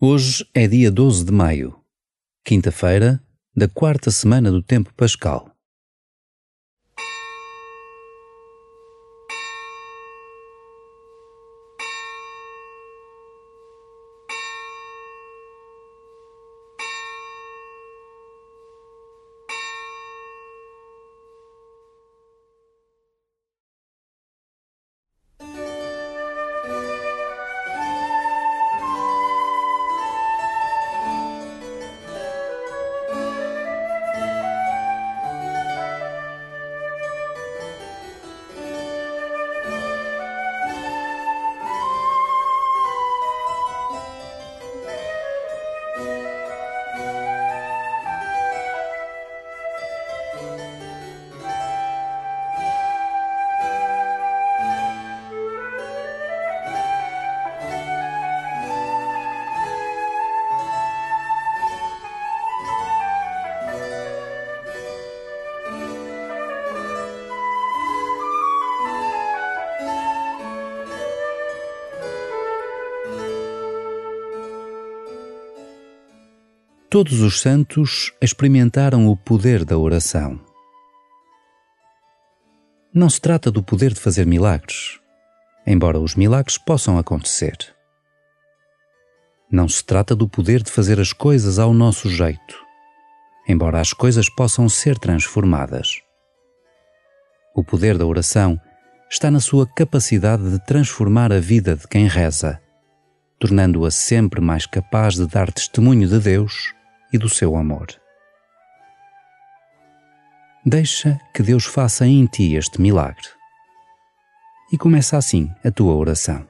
Hoje é dia 12 de maio, quinta-feira da quarta semana do tempo pascal. Todos os santos experimentaram o poder da oração. Não se trata do poder de fazer milagres, embora os milagres possam acontecer. Não se trata do poder de fazer as coisas ao nosso jeito, embora as coisas possam ser transformadas. O poder da oração está na sua capacidade de transformar a vida de quem reza, tornando-a sempre mais capaz de dar testemunho de Deus e do seu amor. Deixa que Deus faça em ti este milagre. E começa assim a tua oração.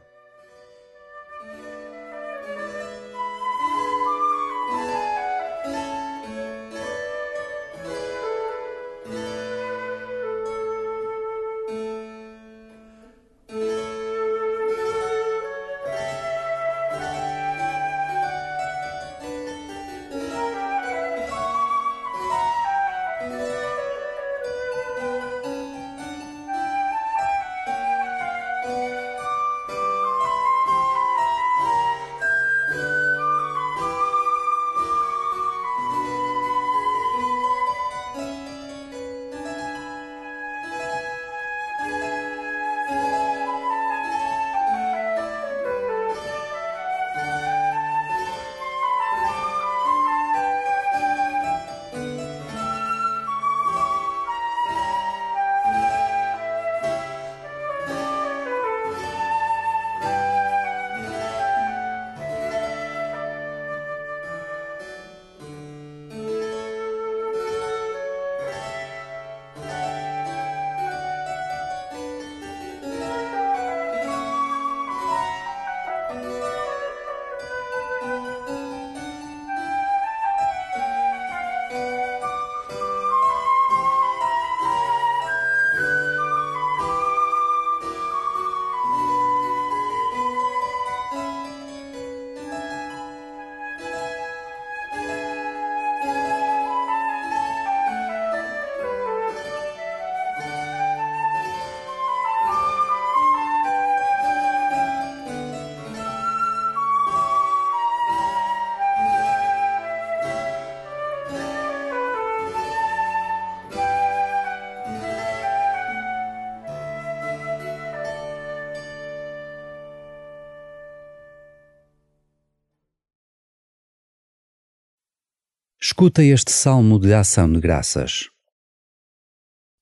Escuta este salmo de ação de graças.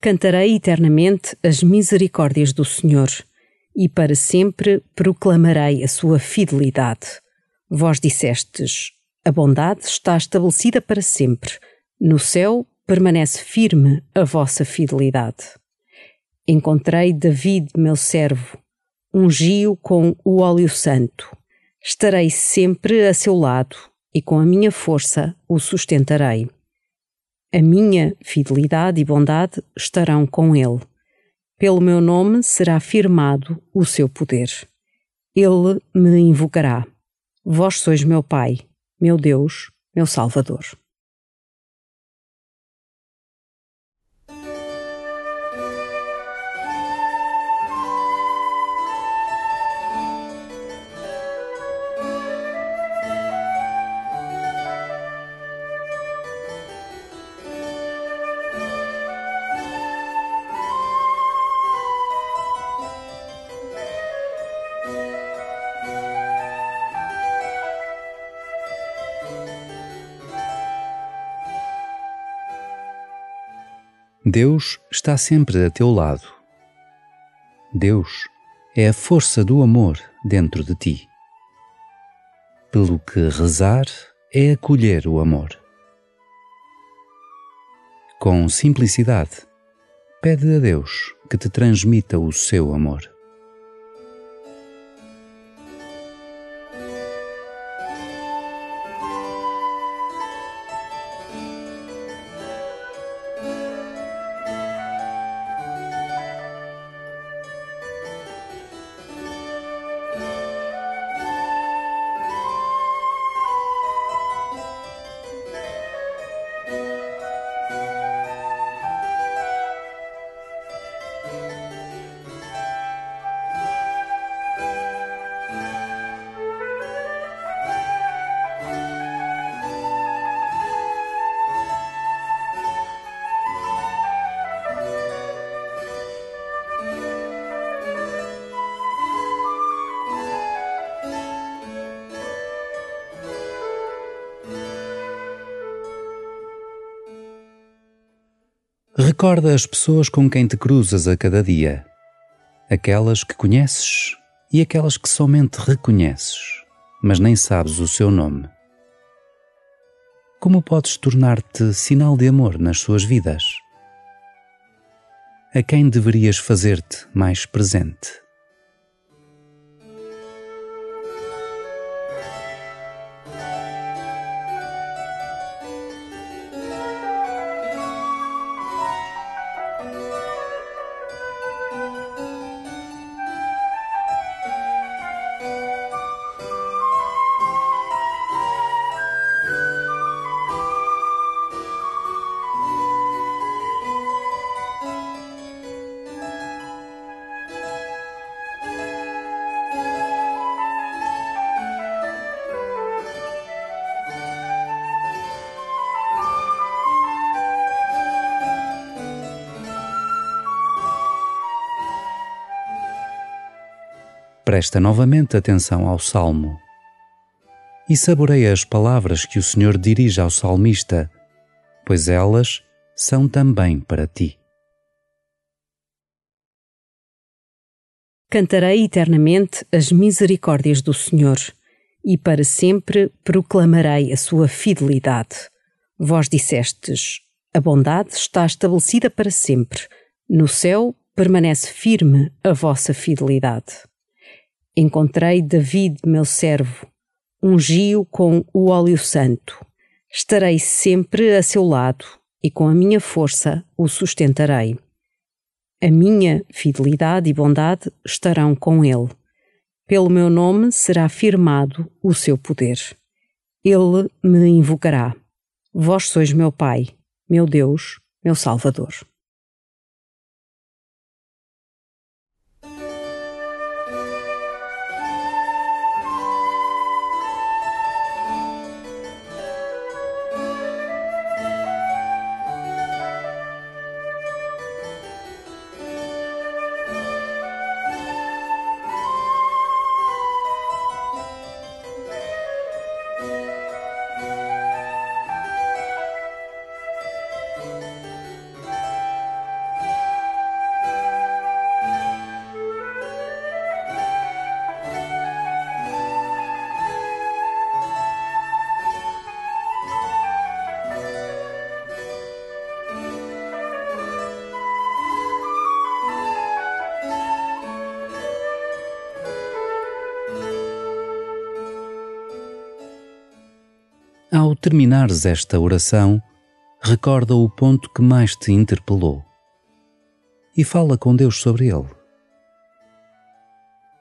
Cantarei eternamente as misericórdias do Senhor e para sempre proclamarei a sua fidelidade. Vós dissestes: A bondade está estabelecida para sempre. No céu permanece firme a vossa fidelidade. Encontrei David, meu servo, ungi-o com o óleo santo. Estarei sempre a seu lado e com a minha força o sustentarei. A minha fidelidade e bondade estarão com ele. Pelo meu nome será firmado o seu poder. Ele me invocará. Vós sois meu Pai, meu Deus, meu Salvador. Deus está sempre a teu lado. Deus é a força do amor dentro de ti. Pelo que rezar é acolher o amor. Com simplicidade, pede a Deus que te transmita o seu amor. Recorda as pessoas com quem te cruzas a cada dia, aquelas que conheces e aquelas que somente reconheces, mas nem sabes o seu nome. Como podes tornar-te sinal de amor nas suas vidas? A quem deverias fazer-te mais presente? Presta novamente atenção ao salmo e saboreia as palavras que o Senhor dirige ao salmista, pois elas são também para ti. Cantarei eternamente as misericórdias do Senhor e para sempre proclamarei a sua fidelidade. Vós dissestes: A bondade está estabelecida para sempre. No céu permanece firme a vossa fidelidade. Encontrei David, meu servo, ungi-o com o óleo santo. Estarei sempre a seu lado e com a minha força o sustentarei. A minha fidelidade e bondade estarão com ele. Pelo meu nome será firmado o seu poder. Ele me invocará. Vós sois meu Pai, meu Deus, meu Salvador. Ao terminares esta oração, recorda o ponto que mais te interpelou e fala com Deus sobre ele.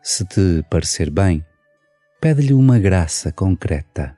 Se te parecer bem, pede-lhe uma graça concreta.